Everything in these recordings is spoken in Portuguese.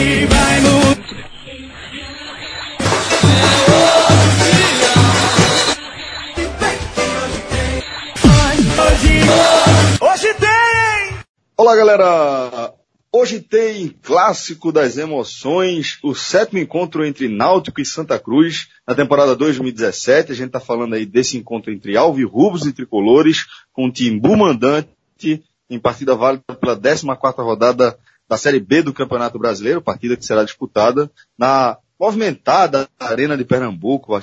Vai. Hoje tem! Olá, galera! Hoje tem clássico das emoções, o sétimo encontro entre Náutico e Santa Cruz na temporada 2017. A gente está falando aí desse encontro entre Alvirrubos e Tricolores, com o Timbu mandante em partida válida pela 14ª rodada da Série B do Campeonato Brasileiro, partida que será disputada na movimentada Arena de Pernambuco,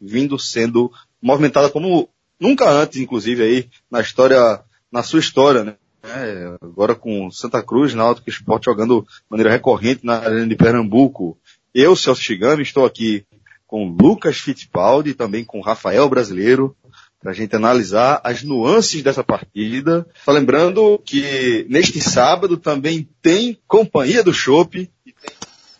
vindo sendo movimentada como nunca antes, inclusive, aí na história, na sua história, né? É, agora com Santa Cruz, Náutico Esporte jogando de maneira recorrente na Arena de Pernambuco. Eu, Celso Chigami, estou aqui com Lucas Fittipaldi, também com Rafael Brasileiro, para a gente analisar as nuances dessa partida. Só lembrando que neste sábado também tem Companhia do Chopp e tem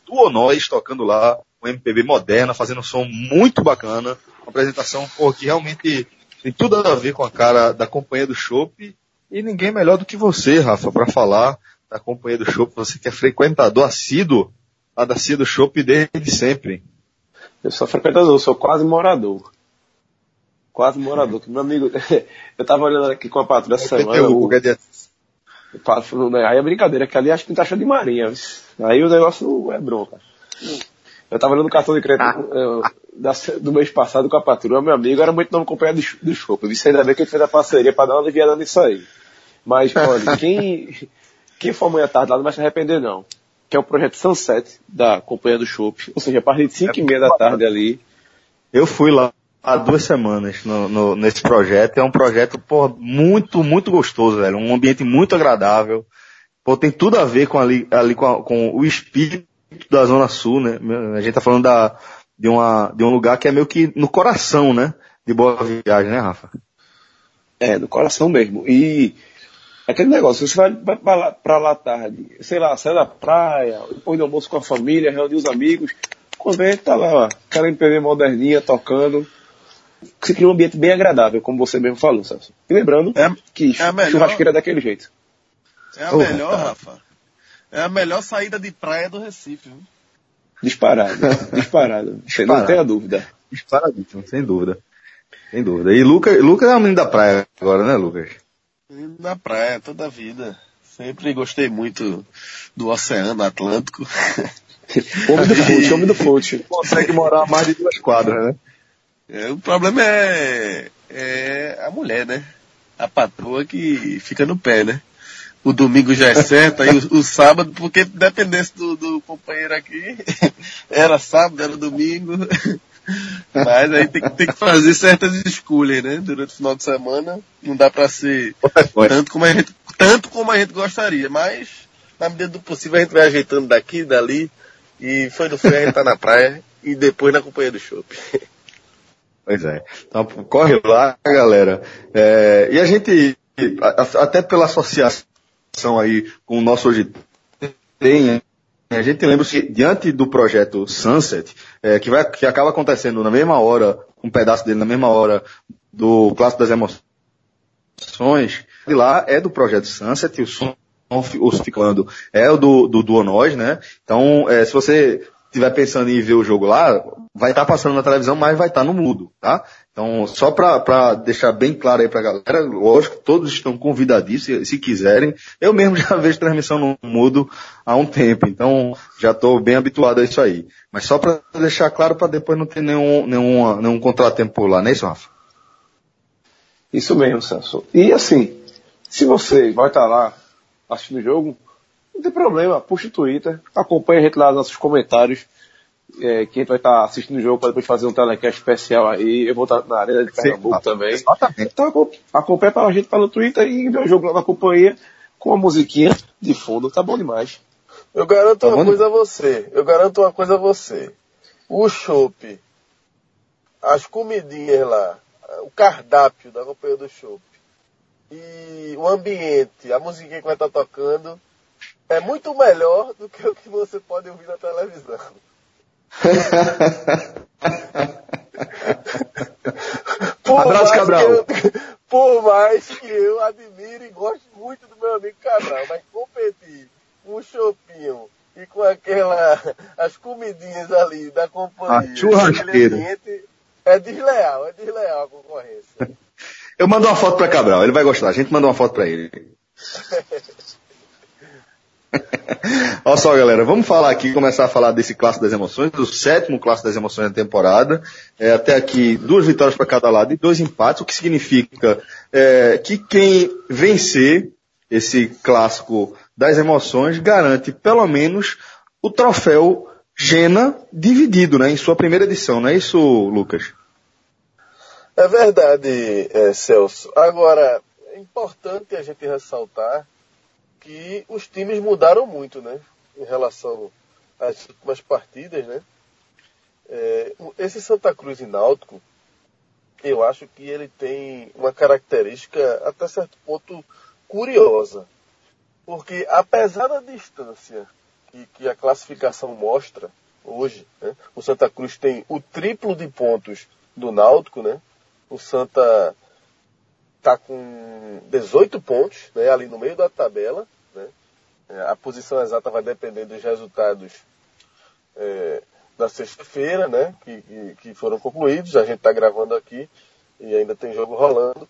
Duo Nós tocando lá, um MPB moderna, fazendo um som muito bacana. Uma apresentação pô, que realmente tem tudo a ver com a cara da Companhia do Chopp. E ninguém melhor do que você, Rafa, para falar da Companhia do Chopp. Você que é frequentador assíduo lá da Cia do desde sempre. Eu sou frequentador, sou quase morador. Quase morador. Que meu amigo, eu tava olhando aqui com a patrulha essa semana. O, o, aí é brincadeira, que ali acho que não tá achando de marinha. Aí o negócio é bronca. Eu tava olhando o cartão de crédito eu, da, do mês passado com a patrulha, meu amigo, era muito nome acompanhado do, do show. Eu disse ainda bem que ele fez a parceria para dar uma aliviada nisso aí. Mas, olha, quem, quem for amanhã tarde lá não vai se arrepender não. Que é o projeto Sunset da Companhia do Chopp. Ou seja, a partir de 5 e meia da tarde ali. Eu fui lá há duas semanas no, no, nesse projeto. É um projeto, pô, muito, muito gostoso, velho. Um ambiente muito agradável. Pô, tem tudo a ver com ali, ali com, a, com o espírito da Zona Sul, né? A gente tá falando da, de, uma, de um lugar que é meio que no coração, né? De boa viagem, né, Rafa? É, no coração mesmo. E aquele negócio, você vai, vai pra, lá, pra lá tarde, sei lá, sai da praia, depois do almoço com a família, reunir os amigos, quando gente tá lá, aquela MPV moderninha tocando, se cria um ambiente bem agradável, como você mesmo falou, Celso. E lembrando é, que é melhor, churrasqueira é daquele jeito. É a oh, melhor, tá. Rafa. É a melhor saída de praia do Recife. Viu? Disparado, disparado. Você não tem a dúvida. Disparadíssimo, sem dúvida. Sem dúvida. E Lucas, Lucas é um menino da praia agora, né, Lucas? Menino da praia, toda a vida. Sempre gostei muito do Oceano Atlântico. homem do fonte, homem do fonte. Consegue morar mais de duas quadras, né? É, o problema é, é a mulher, né? A patroa que fica no pé, né? O domingo já é certo, aí o, o sábado, porque dependesse do, do companheiro aqui, era sábado, era domingo. Mas aí tem, tem, que fazer certas escolhas, né? Durante o final de semana. Não dá para ser tanto como, a gente, tanto como a gente gostaria. Mas, na medida do possível, a gente vai ajeitando daqui dali. E foi no fim, a gente tá na praia. E depois na companhia do shopping. Pois é. Então, corre lá, galera. É, e a gente, até pela associação aí com o nosso hoje tem, a gente lembra que diante do projeto Sunset, é, que, vai, que acaba acontecendo na mesma hora, um pedaço dele na mesma hora do Clássico das Emoções, de lá é do projeto Sunset, o som ficando é o do, do Duonós, né? Então, é, se você estiver pensando em ver o jogo lá, vai estar tá passando na televisão, mas vai estar tá no mudo, tá? Então, só para deixar bem claro aí pra galera, lógico, todos estão convidadíssimos, se, se quiserem. Eu mesmo já vejo transmissão no mudo há um tempo, então já estou bem habituado a isso aí. Mas só para deixar claro para depois não ter nenhum, nenhum, nenhum contratempo lá, não é isso, Rafa? Isso mesmo, Celso. E assim, se você vai estar tá lá assistindo o jogo, não tem problema, puxa o Twitter, acompanha a gente lá nos nossos comentários, é, que a gente vai estar assistindo o jogo para depois fazer um telecast especial aí. Eu vou estar na Arena de Pernambuco Sim, também. Exatamente. Então acompanha a gente pelo Twitter e vê o jogo lá na companhia com a musiquinha de fundo, tá bom demais. Eu garanto tá uma coisa a você, eu garanto uma coisa a você. O chopp, as comidinhas lá, o cardápio da companhia do chopp e o ambiente, a musiquinha que vai estar tocando, é muito melhor do que o que você pode ouvir na televisão. Por Abraço, Cabral. Eu, por mais que eu admire e goste muito do meu amigo Cabral, mas competir um chopinho que com aquela, as comidinhas ali da companhia, a churrasqueira. é desleal, é desleal a concorrência. Eu mando uma foto para Cabral, ele vai gostar. A gente manda uma foto para ele. Olha só, galera, vamos falar aqui, começar a falar desse clássico das emoções, do sétimo clássico das emoções da temporada. É, até aqui, duas vitórias para cada lado e dois empates, o que significa é, que quem vencer esse clássico das emoções garante pelo menos o troféu Gena dividido, né, em sua primeira edição, não é isso, Lucas? É verdade, é, Celso. Agora, é importante a gente ressaltar que os times mudaram muito, né? Em relação às últimas partidas, né? É, esse Santa Cruz e Náutico, eu acho que ele tem uma característica até certo ponto curiosa. Porque apesar da distância que, que a classificação mostra hoje, né? o Santa Cruz tem o triplo de pontos do Náutico, né? O Santa está com 18 pontos, né, ali no meio da tabela. Né? É, a posição exata vai depender dos resultados é, da sexta-feira, né, que, que, foram concluídos. A gente está gravando aqui e ainda tem jogo rolando.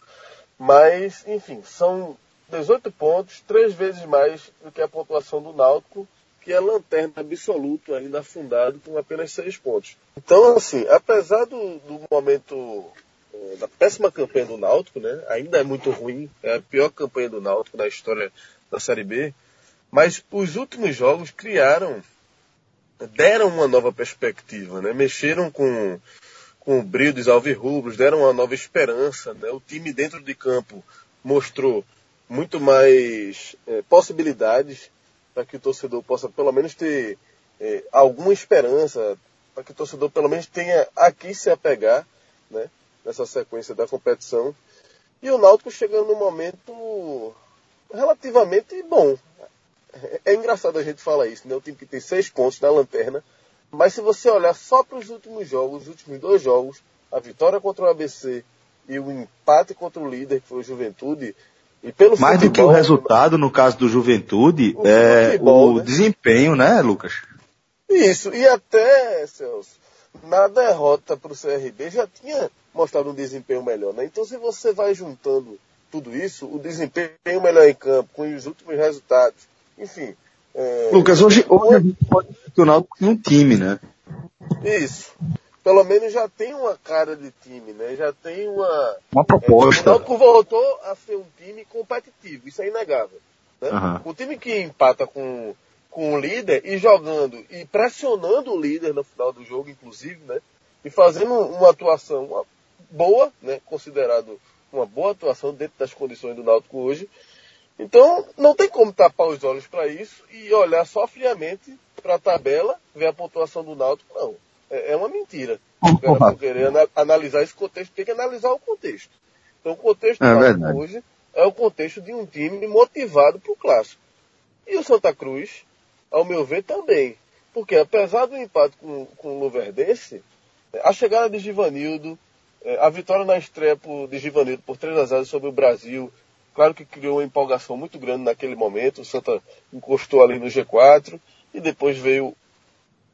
Mas, enfim, são 18 pontos, três vezes mais do que a pontuação do Náutico, que é lanterna absoluto, ainda afundado, com apenas seis pontos. Então, assim, apesar do, do momento da péssima campanha do Náutico, né? Ainda é muito ruim, é a pior campanha do Náutico na história da Série B. Mas os últimos jogos criaram, deram uma nova perspectiva, né? Mexeram com, com o brilho dos alvirrubros, deram uma nova esperança, né? O time dentro de campo mostrou muito mais é, possibilidades para que o torcedor possa pelo menos ter é, alguma esperança, para que o torcedor pelo menos tenha aqui se apegar, né? Nessa sequência da competição. E o Náutico chegando num momento relativamente bom. É engraçado a gente falar isso, né? O time que tem seis pontos na lanterna. Mas se você olhar só para os últimos jogos, os últimos dois jogos, a vitória contra o ABC e o empate contra o líder, que foi o Juventude, e pelo Mais futebol, do que o resultado, no caso do Juventude, o é futebol, o né? desempenho, né, Lucas? Isso, e até, Celso, na derrota para o CRB já tinha mostrado um desempenho melhor. Né? Então, se você vai juntando tudo isso, o desempenho melhor em campo, com os últimos resultados, enfim. É... Lucas, hoje, hoje a gente pode tem um time, né? Isso. Pelo menos já tem uma cara de time, né? Já tem uma. Uma proposta. É, o Náutico voltou a ser um time competitivo, isso é inegável. Né? Uhum. O time que empata com, com o líder e jogando e pressionando o líder no final do jogo, inclusive, né? E fazendo uma atuação boa, né? Considerado uma boa atuação dentro das condições do Náutico hoje. Então, não tem como tapar os olhos para isso e olhar só friamente para a tabela, ver a pontuação do Náutico. Não. É, é uma mentira. Por querer analisar esse contexto, tem que analisar o contexto. Então, o contexto é do Náutico hoje é o contexto de um time motivado para o clássico. E o Santa Cruz, ao meu ver, também. Porque apesar do empate com, com o Luverdense, a chegada de Givanildo, a vitória na estreia por, de Givanildo por 3 a 0 sobre o Brasil, claro que criou uma empolgação muito grande naquele momento. O Santa encostou ali no G4 e depois veio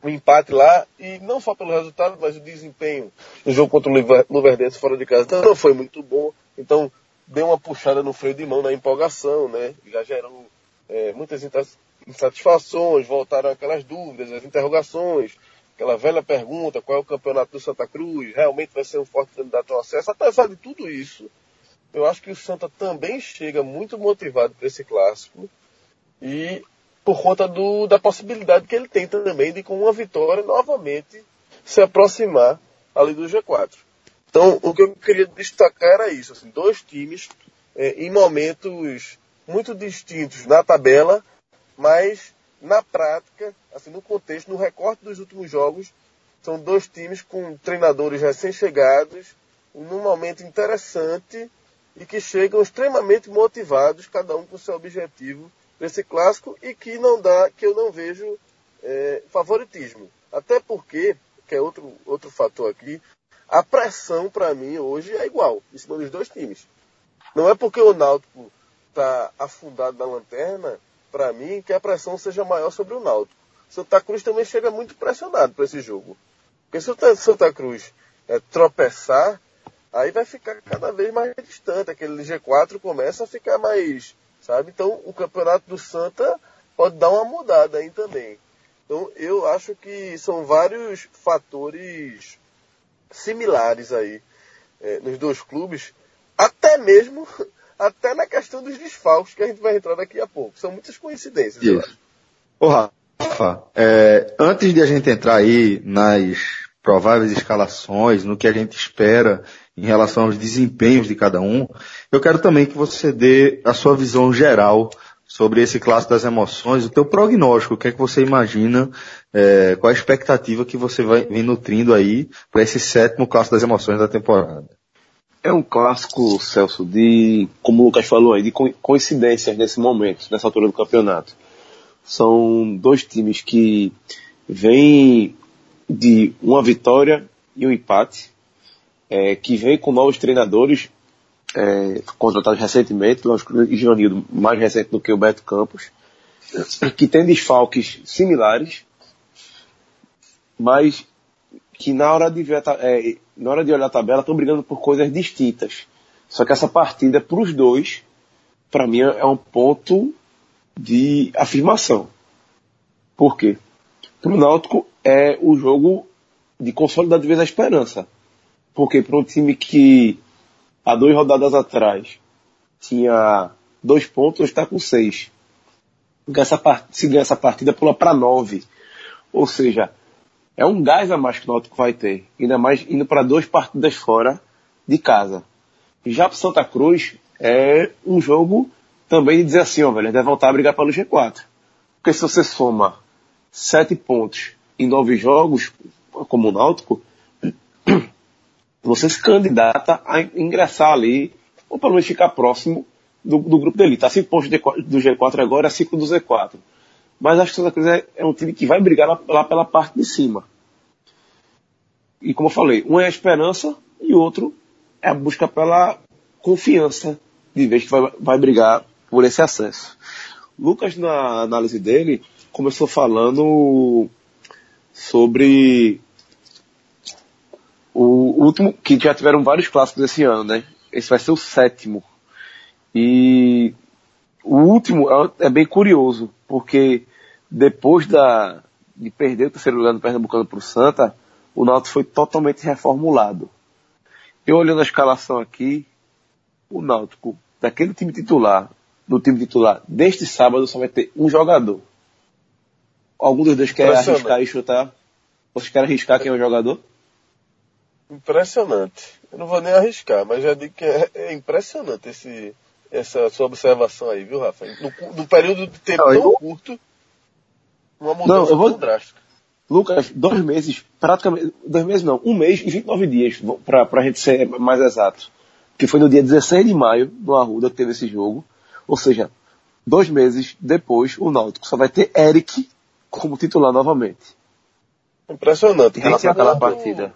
o empate lá e não só pelo resultado, mas o desempenho no jogo contra o Luverdense fora de casa não foi muito bom. Então deu uma puxada no freio de mão na empolgação, né? Já gerou é, muitas insatisfações, voltaram aquelas dúvidas, as interrogações aquela velha pergunta, qual é o campeonato do Santa Cruz, realmente vai ser um forte candidato ao acesso, apesar de tudo isso, eu acho que o Santa também chega muito motivado para esse clássico e por conta do, da possibilidade que ele tem também de com uma vitória novamente se aproximar ali do G4. Então, o que eu queria destacar era isso, assim, dois times é, em momentos muito distintos na tabela, mas na prática, assim, no contexto, no recorte dos últimos jogos, são dois times com treinadores recém-chegados, num momento interessante e que chegam extremamente motivados, cada um com seu objetivo nesse clássico e que não dá, que eu não vejo é, favoritismo. Até porque, que é outro, outro fator aqui, a pressão para mim hoje é igual em cima dos dois times. Não é porque o Náutico está afundado na lanterna para mim, que a pressão seja maior sobre o Náutico. Santa Cruz também chega muito pressionado para esse jogo. Porque se o Santa Cruz é, tropeçar, aí vai ficar cada vez mais distante. Aquele G4 começa a ficar mais, sabe? Então o campeonato do Santa pode dar uma mudada aí também. Então eu acho que são vários fatores similares aí é, nos dois clubes, até mesmo até na questão dos desfalques que a gente vai entrar daqui a pouco. São muitas coincidências. Isso. Ô Rafa, é, antes de a gente entrar aí nas prováveis escalações, no que a gente espera em relação aos desempenhos de cada um, eu quero também que você dê a sua visão geral sobre esse clássico das emoções, o teu prognóstico, o que é que você imagina, é, qual a expectativa que você vai vir nutrindo aí para esse sétimo clássico das emoções da temporada. É um clássico, Celso, de, como o Lucas falou aí, de coincidências nesse momento, nessa altura do campeonato. São dois times que vêm de uma vitória e um empate, é, que vem com novos treinadores é, contratados recentemente, e Givanildo mais recente do que o Beto Campos, que tem desfalques similares, mas que na hora de ver é, na hora de olhar a tabela estão brigando por coisas distintas. Só que essa partida para os dois, para mim é um ponto de afirmação. Por quê? Para o Náutico é o jogo de consolidar de vez a esperança. Porque para um time que há duas rodadas atrás tinha dois pontos, está com seis. Se ganhar essa partida, pula para nove. Ou seja, é um gás a mais que o Náutico vai ter. Ainda mais indo para duas partidas fora de casa. Já para Santa Cruz é um jogo também de dizer assim, ó, velho, deve voltar a brigar pelo G4. Porque se você soma sete pontos em nove jogos, como o Náutico, você se candidata a ingressar ali, ou pelo menos ficar próximo do, do grupo dele. Tá cinco pontos do G4 agora, cinco do Z4. Mas acho que o Santa Cruz é, é, um time que vai brigar lá, lá, pela parte de cima. E como eu falei, um é a esperança e outro é a busca pela confiança de vez que vai, vai brigar por esse acesso. Lucas, na análise dele, começou falando sobre o último, que já tiveram vários clássicos esse ano, né? Esse vai ser o sétimo. E o último é, é bem curioso, porque depois da, de perder o terceiro lugar no Pernambucano para o Santa, o Náutico foi totalmente reformulado. Eu olhando a escalação aqui, o Náutico, daquele time titular, do time titular, deste sábado só vai ter um jogador. Algum dos dois quer arriscar e chutar? Vocês querem arriscar quem é o jogador? Impressionante. Eu não vou nem arriscar, mas já digo que é, é impressionante esse, essa sua observação aí, viu, Rafa? No, no período de tempo não, tão eu... curto, uma mudança não, eu vou... drástica. Lucas, dois meses, praticamente, dois meses não, um mês e 29 dias, para a gente ser mais exato. Que foi no dia 16 de maio, no Arruda, que teve esse jogo. Ou seja, dois meses depois, o Náutico só vai ter Eric como titular novamente. Impressionante. Em aquela partida.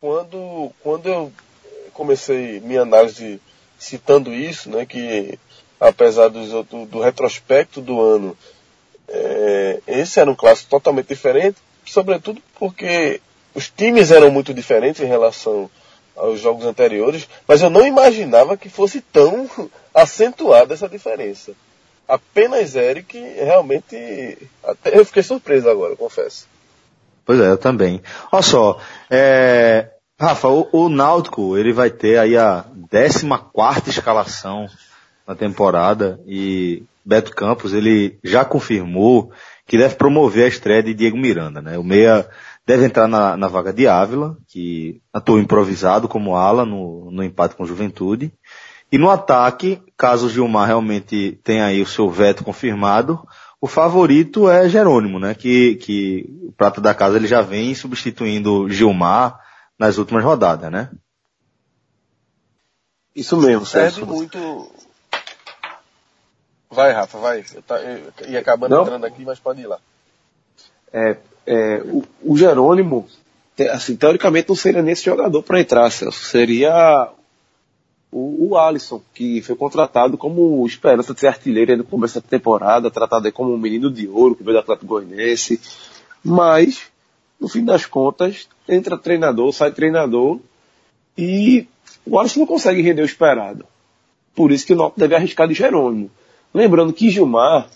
Quando, quando eu comecei minha análise citando isso, né, que apesar do, do, do retrospecto do ano, é, esse era um clássico totalmente diferente, sobretudo porque os times eram muito diferentes em relação aos jogos anteriores, mas eu não imaginava que fosse tão acentuada essa diferença. Apenas Eric, realmente, até eu fiquei surpreso agora, confesso. Pois é, eu também. Olha só, é, Rafa, o, o Náutico, ele vai ter aí a 14 quarta escalação na temporada e Beto Campos, ele já confirmou que deve promover a estreia de Diego Miranda, né? O meia deve entrar na, na vaga de Ávila, que atuou improvisado como ala no, no empate com Juventude. E no ataque, caso o Gilmar realmente tenha aí o seu veto confirmado, o favorito é Jerônimo, né? Que, que o prato da casa ele já vem substituindo Gilmar nas últimas rodadas, né? Isso mesmo, Serve muito. Vai, Rafa, vai. Eu, tá, eu ia acabando Não? entrando aqui, mas pode ir lá. É, é, o, o, Jerônimo, assim, teoricamente não seria nesse jogador para entrar, Celso. Seria o, o Alisson, que foi contratado como esperança de ser artilheiro no começo da temporada, tratado como um menino de ouro, que veio do Atlético Goianiense. Mas, no fim das contas, entra treinador, sai treinador, e o Alisson não consegue render o esperado. Por isso que o Náutico deve arriscar de Jerônimo. Lembrando que Gilmar,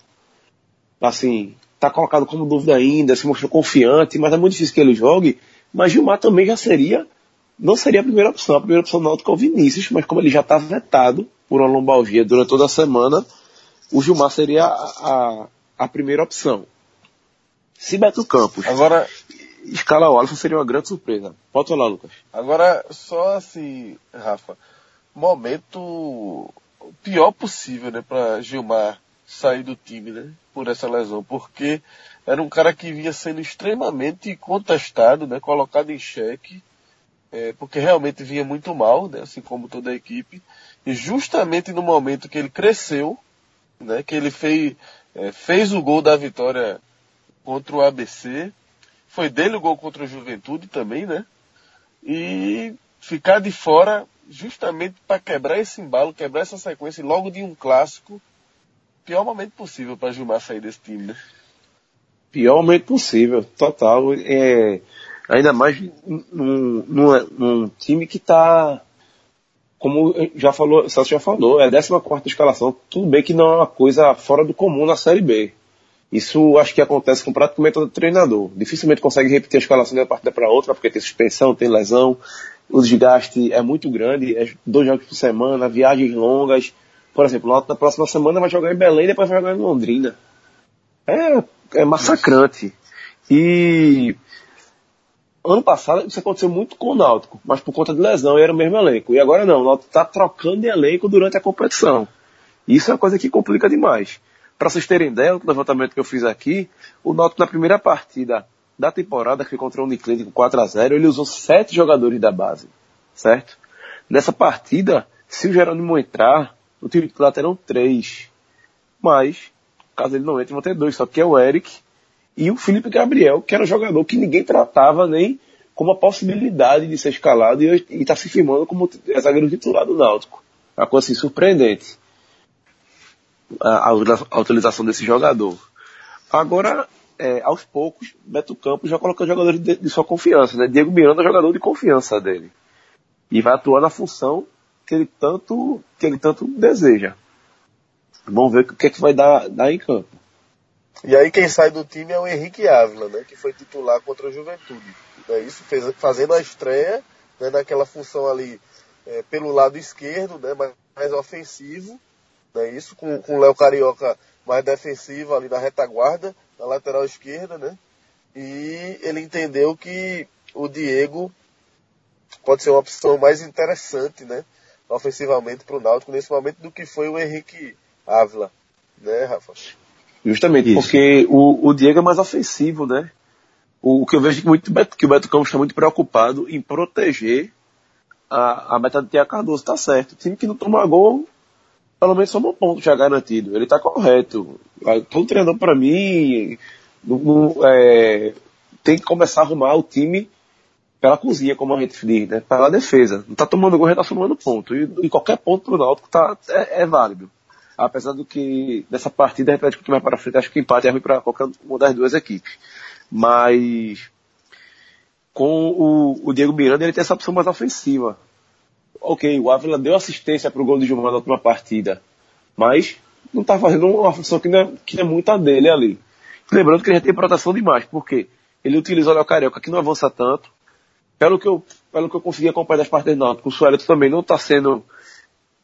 assim, está colocado como dúvida ainda, se mostrou confiante, mas é muito difícil que ele jogue. Mas Gilmar também já seria não seria a primeira opção. A primeira opção náutica é o Vinícius, mas como ele já está vetado por uma lombalgia durante toda a semana, o Gilmar seria a, a, a primeira opção. Se Beto Campos agora escala o Alisson seria uma grande surpresa. Pode falar, Lucas. Agora, só assim, Rafa, momento pior possível, né, para Gilmar sair do time, né, por essa lesão, porque era um cara que vinha sendo extremamente contestado, né, colocado em xeque, é, porque realmente vinha muito mal, né, assim como toda a equipe, e justamente no momento que ele cresceu, né, que ele fez, é, fez o gol da vitória contra o ABC, foi dele o gol contra o Juventude também, né, e ficar de fora justamente para quebrar esse embalo, quebrar essa sequência logo de um clássico, pior momento possível para Gilmar sair desse time, né? Pior momento possível, total. É, Ainda mais num, num, num time que está, como já falou, o Celso já falou, é a 14 escalação. Tudo bem que não é uma coisa fora do comum na Série B. Isso acho que acontece com praticamente todo treinador. Dificilmente consegue repetir a escalação de uma partida para outra, porque tem suspensão, tem lesão, o desgaste é muito grande, é dois jogos por semana, viagens longas. Por exemplo, na próxima semana vai jogar em Belém e depois vai jogar em Londrina. É, é massacrante. E ano passado isso aconteceu muito com o Náutico, mas por conta de lesão era o mesmo elenco. E agora não, o Náutico está trocando de elenco durante a competição. Isso é uma coisa que complica demais. Para vocês terem ideia, o levantamento que eu fiz aqui, o Náutico na primeira partida da temporada, que foi contra o Uniclinic com 4 a 0 ele usou sete jogadores da base, certo? Nessa partida, se o Jerônimo entrar, o time titular terão três. Mas, caso ele não entre, vão ter dois, só que é o Eric e o Felipe Gabriel, que era um jogador que ninguém tratava nem como a possibilidade de ser escalado e está se firmando como zagueiro titular do Náutico. Uma coisa assim surpreendente. A, a, a utilização desse jogador. Agora, é, aos poucos, Beto Campos já colocou jogadores de, de, sua confiança. Né? Diego Miranda é jogador de confiança dele. E vai atuar na função que ele tanto, que ele tanto deseja. Vamos ver o que é que vai dar, dar em campo. E aí quem sai do time é o Henrique Ávila, né, que foi titular contra a Juventude. É isso, fez, fazendo a estreia né, naquela função ali é, pelo lado esquerdo, né, mais, mais ofensivo, né, isso com, com o Léo Carioca mais defensivo ali na retaguarda, na lateral esquerda, né, e ele entendeu que o Diego pode ser uma opção mais interessante, né, ofensivamente para o Náutico nesse momento do que foi o Henrique Ávila, né, Rafa? Justamente, Isso. porque o, o Diego é mais ofensivo, né? O, o que eu vejo que, muito, que o Beto Campos está muito preocupado em proteger a, a meta de Tia Cardoso, tá certo. O time que não toma gol, pelo menos só um ponto já garantido. Ele está correto. Todo treinador, para mim, não, não, é, tem que começar a arrumar o time pela cozinha, como a gente diz, né? Pela defesa. Não está tomando gol, já está tomando ponto. E, e qualquer ponto pro Náutico tá, é, é válido apesar do que nessa partida, repete um pouquinho mais para frente, acho que o empate é ruim para qualquer uma das duas equipes. Mas com o, o, Diego Miranda ele tem essa opção mais ofensiva. Ok, o Ávila deu assistência para o gol de Gilmar na última partida, mas não está fazendo uma função que não, é, que é muito a dele ali. Lembrando que ele já tem proteção demais, porque ele utilizou o Carioca que não avança tanto. Pelo que eu, pelo que eu consegui acompanhar das partidas do Náutico, o Suárez também não está sendo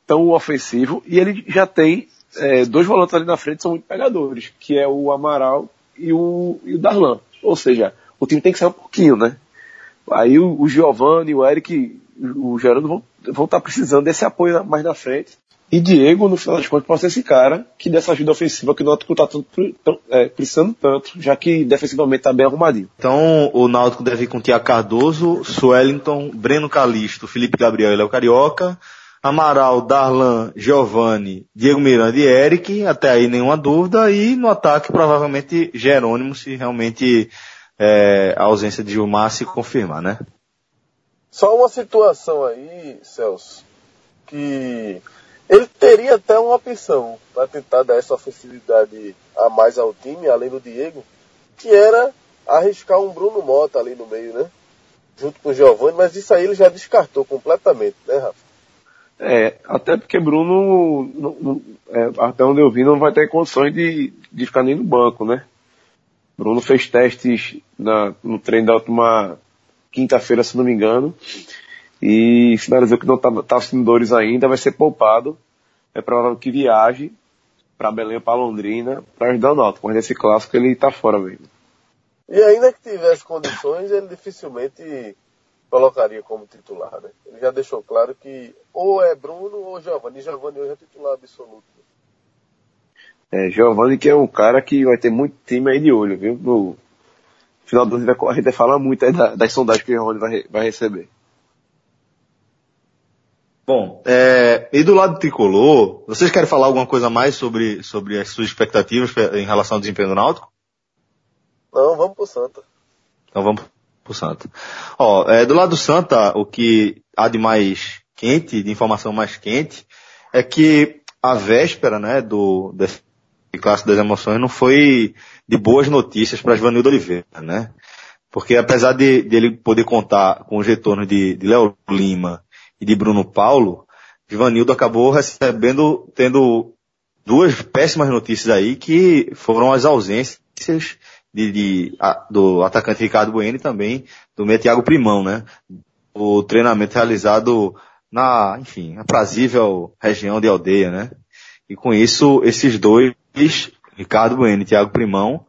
tão ofensivo e ele já tem é, dois volantes ali na frente são muito pegadores, que é o Amaral e o, e o Darlan. Ou seja, o time tem que sair um pouquinho, né? Aí o, o Giovanni, o Eric, o Gerando vão, vão estar tá precisando desse apoio mais na frente. E Diego, no final das contas, pode ser esse cara que dessa ajuda ofensiva que o Náutico está é, precisando tanto, já que defensivamente está bem arrumadinho. Então o Náutico deve ir com Tia Cardoso, Suellington, Breno Calisto, Felipe Gabriel e Léo Carioca, Amaral, Darlan, Giovanni, Diego Miranda e Eric, até aí nenhuma dúvida, e no ataque provavelmente Jerônimo, se realmente é, a ausência de Gilmar se confirmar, né? Só uma situação aí, Celso. que ele teria até uma opção para tentar dar essa ofensividade a mais ao time, além do Diego, que era arriscar um Bruno Mota ali no meio, né? Junto com o Giovanni, mas isso aí ele já descartou completamente, né, Rafa? É, até porque Bruno, não, não, é, até onde eu vi, não vai ter condições de, de ficar nem no banco, né? Bruno fez testes na, no treino da última quinta-feira, se não me engano, e finalizou que não estava tá, tá sentindo dores ainda, vai ser poupado. É provável que viaje para Belém ou para Londrina para ajudar o Náutico, mas nesse clássico ele está fora mesmo. E ainda que tivesse condições, ele dificilmente colocaria como titular, né? Ele já deixou claro que ou é Bruno ou Giovanni. Giovanni hoje é titular absoluto. É, Giovanni que é um cara que vai ter muito time aí de olho, viu? No final do ano a gente vai falar muito aí das sondagens que o Giovanni vai, vai receber. Bom, é, e do lado tricolor, vocês querem falar alguma coisa mais sobre, sobre as suas expectativas em relação ao desempenho do Náutico? Não, vamos pro Santa. Então vamos pro Santa. Ó, é, do lado do Santa, o que há de mais quente, de informação mais quente, é que a véspera, né, do, desse clássico das emoções não foi de boas notícias para Vanildo Oliveira, né? Porque apesar de, de, ele poder contar com os retornos de, de Léo Lima e de Bruno Paulo, Givanildo acabou recebendo, tendo duas péssimas notícias aí, que foram as ausências de, de a, do atacante Ricardo Bueno e também do meio Thiago Primão, né? O treinamento realizado na, enfim, aprazível região de aldeia, né? E com isso, esses dois, Ricardo Bueno e Thiago Primão,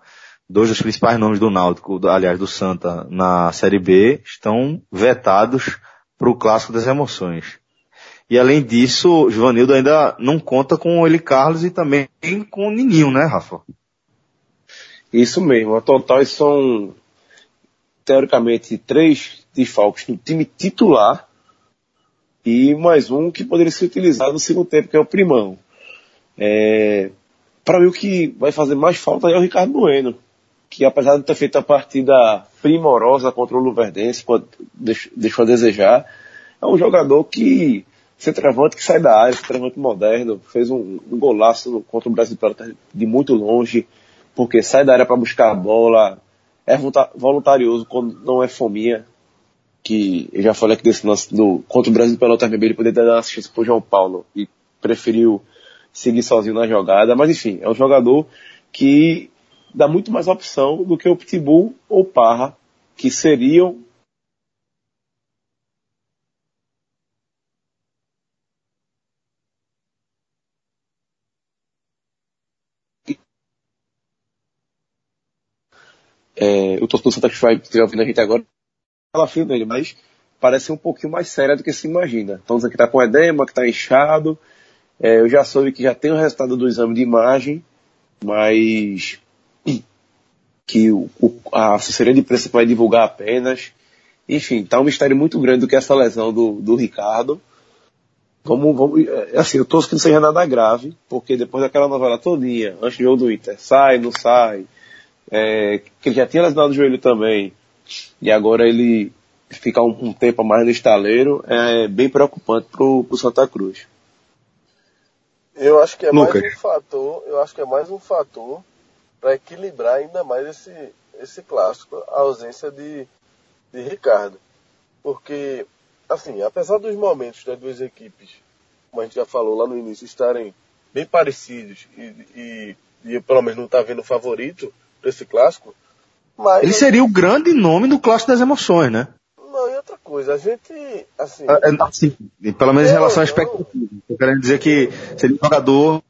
dois dos principais nomes do Náutico, aliás, do Santa, na Série B, estão vetados para o clássico das emoções. E além disso, Givanildo ainda não conta com o Eli Carlos e também com o Nininho, né, Rafa? Isso mesmo. A total são, teoricamente, três desfalques no time titular e mais um que poderia ser utilizado no segundo tempo, que é o Primão. É, para mim, o que vai fazer mais falta é o Ricardo Bueno, que apesar de ter feito a partida primorosa contra o Luverdense, deixou a desejar, é um jogador que centroavante que sai da área, centroavante moderno, fez um, um golaço contra o Brasil de muito longe, porque sai da área para buscar a bola, é voluntarioso quando não é fominha, que eu já falei aqui desse lance do, contra o Brasil pelo Pelota ele poderia dar assistência pro João Paulo e preferiu seguir sozinho na jogada, mas enfim, é um jogador que dá muito mais opção do que o Pitbull ou Parra, que seriam é, o torcedor Santa Cruz vai estiver ouvindo a gente agora, fala fio dele, mas parece um pouquinho mais séria do que se imagina. Então, que está com edema, que está inchado. É, eu já soube que já tem o resultado do exame de imagem, mas que o, a assessoria de imprensa vai divulgar apenas. Enfim, tá um mistério muito grande do que essa lesão do, do Ricardo. Vamos, vamos, é, assim, eu torço que não seja nada grave, porque depois daquela novela todinha, antes do jogo do Inter, sai, não sai, é, que ele já tinha lesionado o joelho também, e agora ele ficar um, um tempo a mais no estaleiro, é bem preocupante pro, pro Santa Cruz. Eu acho que é Lucas. mais um fator, eu acho que é mais um fator para equilibrar ainda mais esse, esse clássico, a ausência de, de Ricardo. Porque, assim, apesar dos momentos das duas equipes, como a gente já falou lá no início, estarem bem parecidos e, e, e pelo menos não estar tá vendo favorito, esse clássico. Mas ele seria o grande nome do clássico das emoções, né? Outra coisa, a gente, assim... É, é, assim pelo menos em relação à expectativa. Eu quero dizer que seria um jogador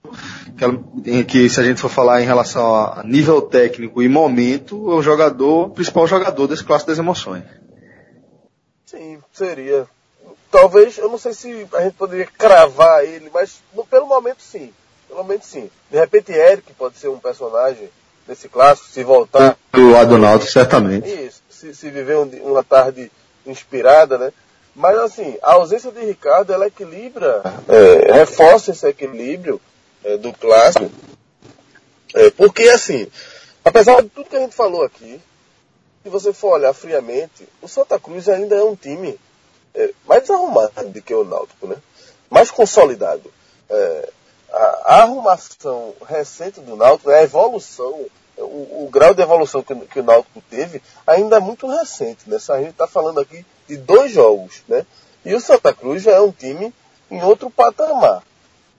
que, que, se a gente for falar em relação a nível técnico e momento, é o jogador, o principal jogador desse clássico das emoções. Sim, seria. Talvez, eu não sei se a gente poderia cravar ele, mas pelo momento sim. Pelo momento sim. De repente Eric pode ser um personagem desse clássico, se voltar. Do lado do certamente. Isso, se, se viver um, uma tarde inspirada, né? Mas assim, a ausência de Ricardo, ela equilibra, é, reforça esse equilíbrio é, do clássico. É, porque assim, apesar de tudo que a gente falou aqui, se você for olhar friamente, o Santa Cruz ainda é um time é, mais arrumado do que o Náutico, né? mais consolidado. É, a, a, arrumação recente do Náutico, a evolução, o, o grau de evolução que, que, o Náutico teve ainda é muito recente. Né? A gente está falando aqui de dois jogos. Né? E o Santa Cruz já é um time em outro patamar.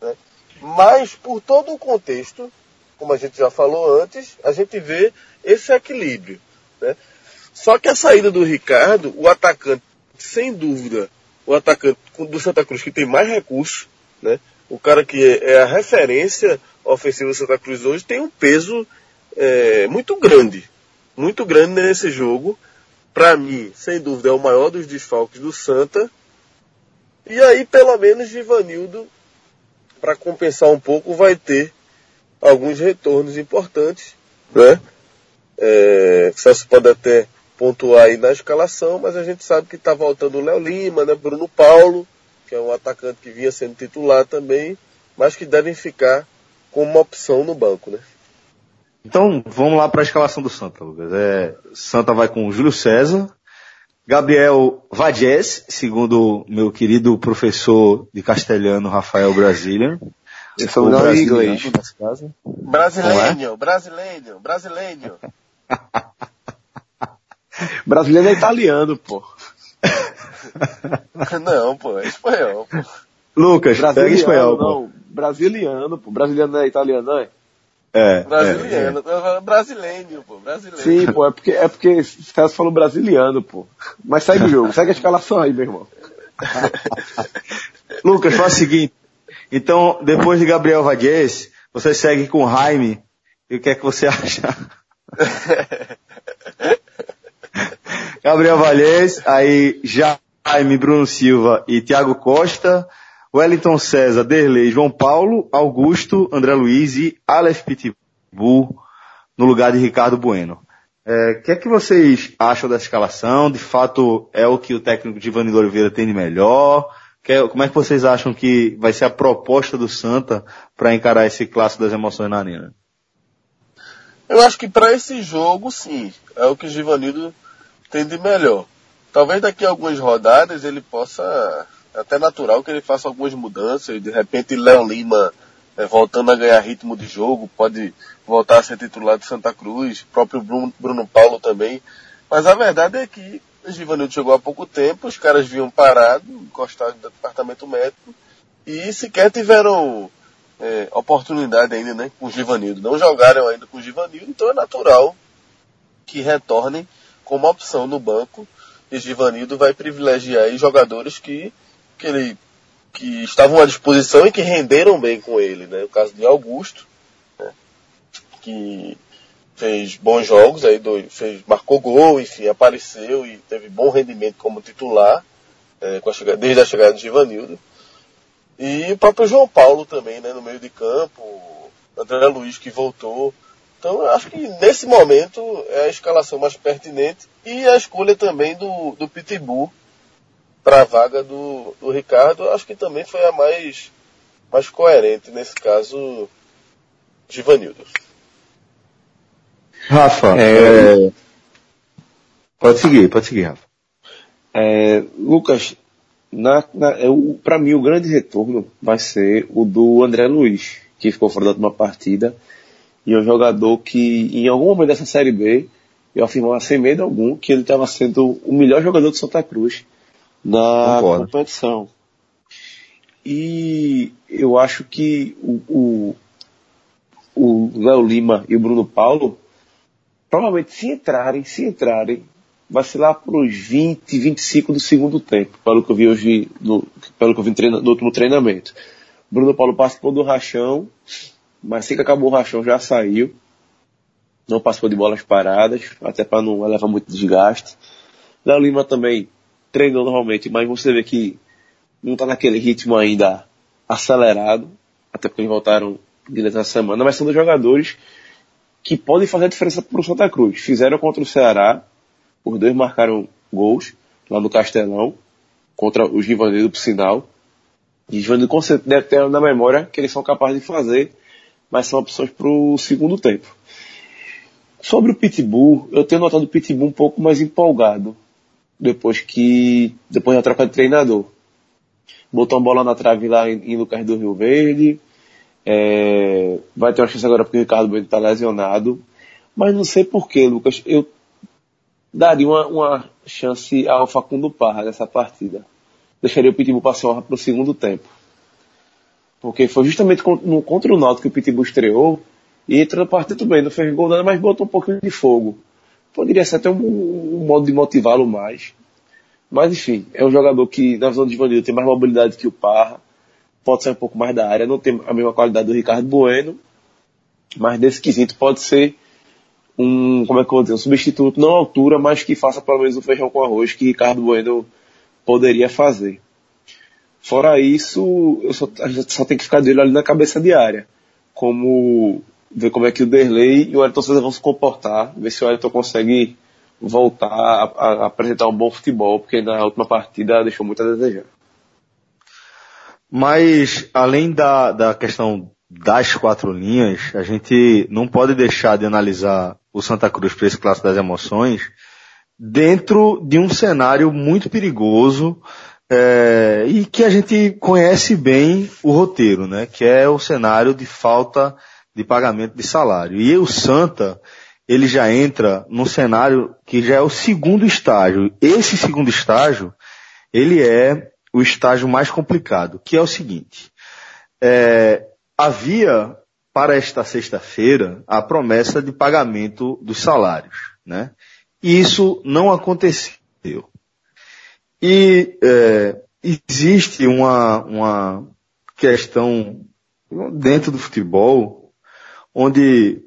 Né? Mas, por todo o contexto, como a gente já falou antes, a gente vê esse equilíbrio. Né? Só que a saída do Ricardo, o atacante, sem dúvida, o atacante do Santa Cruz que tem mais recursos, né? o cara que é a referência ofensiva do Santa Cruz hoje, tem um peso é, muito grande. Muito grande nesse jogo. Para mim, sem dúvida, é o maior dos desfalques do Santa. E aí, pelo menos, Givanildo, para compensar um pouco, vai ter alguns retornos importantes. Né? É, Celso pode até pontuar aí na escalação, mas a gente sabe que está voltando o Léo Lima, né? Bruno Paulo, que é um atacante que vinha sendo titular também, mas que devem ficar como uma opção no banco, né? Então, vamos lá para a escalação do Santa, Lucas. É, Santa vai com Júlio César, Gabriel Vadies, segundo meu querido professor de castelhano Rafael Brasília. Eu sou não inglês. Brasileiro, brasileiro, brasileiro. Brasileiro é italiano, pô. não, pô, é espanhol, pô. Lucas, pega espanhol, não. Pô. Brasiliano, pô. Brasiliano não é italiano, não é? É. Brasiliano, é, é. brasileiro, pô, brasileiro. Sim, pô, é porque, é porque os caras falam brasiliano, pô. Mas segue o jogo, segue a escalação aí, meu irmão. Lucas, faz o seguinte. Então, depois de Gabriel Vadies, você segue com o Jaime. E o que é que você acha? Gabriel Valhes, aí Jaime, Bruno Silva e Thiago Costa, Wellington César, Derlei, João Paulo, Augusto, André Luiz e Aleph Pitbull no lugar de Ricardo Bueno. O é, que é que vocês acham dessa escalação? De fato, é o que o técnico Ivanildo Oliveira tem de melhor? É, como é que vocês acham que vai ser a proposta do Santa para encarar esse clássico das emoções na arena? Eu acho que para esse jogo, sim, é o que o Givanildo tem de melhor. Talvez daqui a algumas rodadas ele possa, é até natural que ele faça algumas mudanças, de repente Léo Lima é, voltando a ganhar ritmo de jogo, pode voltar a ser titular de Santa Cruz, próprio Bruno, Bruno Paulo também. Mas a verdade é que o Givanildo chegou há pouco tempo, os caras vinham parado, encostados no departamento médico, e sequer tiveram é, oportunidade ainda né, com o Givanildo. Não jogaram ainda com o Givanildo, então é natural que retornem como opção no banco. E Givanildo vai privilegiar jogadores que, que, ele, que estavam à disposição e que renderam bem com ele. Né? O caso de Augusto, né? que fez bons jogos, aí do, fez, marcou gol, enfim, apareceu e teve bom rendimento como titular é, a chegada, desde a chegada de Givanildo. E o próprio João Paulo também, né, no meio de campo, André Luiz que voltou. Então eu acho que nesse momento é a escalação mais pertinente e a escolha também do, do Pitbull para a vaga do, do Ricardo, acho que também foi a mais, mais coerente nesse caso, Givanildo. Rafa, é... É... pode seguir, pode seguir, Rafa. É, Lucas, na, na, é, para mim o grande retorno vai ser o do André Luiz, que ficou fora da última partida e é um jogador que, em algum momento dessa Série B, eu afirmava sem medo algum que ele estava sendo o melhor jogador de Santa Cruz na Concordo. competição. E eu acho que o, o Léo Lima e o Bruno Paulo, provavelmente se entrarem, se entrarem, vai ser lá para os 20, 25 do segundo tempo, pelo que eu vi hoje, no, pelo que eu vi no, no último treinamento. Bruno Paulo participou do rachão, mas assim que acabou o rachão já saiu. Não participou de bolas paradas, até para não levar muito desgaste. Léo Lima também treinou normalmente, mas você vê que não está naquele ritmo ainda acelerado, até porque eles voltaram direto essa semana, mas são dois jogadores que podem fazer a diferença para o Santa Cruz. Fizeram contra o Ceará, os dois marcaram gols lá no Castelão, contra o Givanildo, por sinal. E Givanildo deve ter na memória que eles são capazes de fazer mas são opções para o segundo tempo. Sobre o Pitbull, eu tenho notado o Pitbull um pouco mais empolgado depois que depois da troca de treinador. botou uma bola na trave lá em, em Lucas do Rio Verde. É, vai ter uma chance agora porque o Ricardo Bueno está lesionado. Mas não sei porquê, Lucas. Eu daria uma, uma chance ao Facundo Parra nessa partida. Deixaria o Pitbull passar para o segundo tempo. Porque foi justamente no, contra o Náutico que o Pitbull estreou e entrou na partida tudo bem, não fez gol nada, mas botou um pouquinho de fogo. Poderia ser até um, um modo de motivá-lo mais. Mas enfim, é um jogador que na visão de Vanildo tem mais mobilidade que o Parra, pode ser um pouco mais da área, não tem a mesma qualidade do Ricardo Bueno, mas desse quesito pode ser um, como é que eu vou dizer, um substituto não à altura, mas que faça pelo menos o feijão com arroz que Ricardo Bueno poderia fazer. Fora isso, eu só, a gente só tem que ficar de olho ali na cabeça de área. Como ver como é que o Derley e o Ayrton Souza vão se comportar, ver se o Ayrton consegue voltar a, a, apresentar um bom futebol, porque na última partida deixou muito a desejar. Mas, além da, da questão das quatro linhas, a gente não pode deixar de analisar o Santa Cruz para esse clássico das emoções dentro de um cenário muito perigoso é, e que a gente conhece bem o roteiro, né? Que é o cenário de falta de pagamento de salário. E o Santa, ele já entra num cenário que já é o segundo estágio. Esse segundo estágio, ele é o estágio mais complicado, que é o seguinte. É, havia para esta sexta-feira a promessa de pagamento dos salários, né? E isso não aconteceu. E é, existe uma, uma questão dentro do futebol onde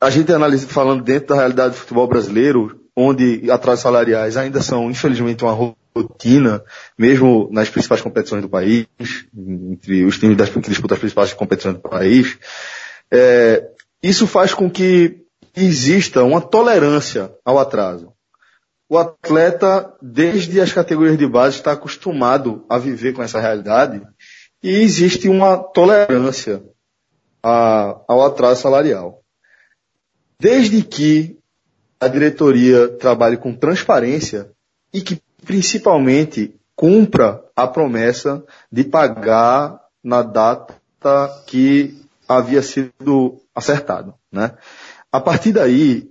a gente analisa falando dentro da realidade do futebol brasileiro, onde atrasos salariais ainda são, infelizmente, uma rotina, mesmo nas principais competições do país, entre os times das, que disputam as principais competições do país, é, isso faz com que exista uma tolerância ao atraso. O atleta, desde as categorias de base, está acostumado a viver com essa realidade e existe uma tolerância a, ao atraso salarial. Desde que a diretoria trabalhe com transparência e que principalmente cumpra a promessa de pagar na data que havia sido acertado, né? A partir daí,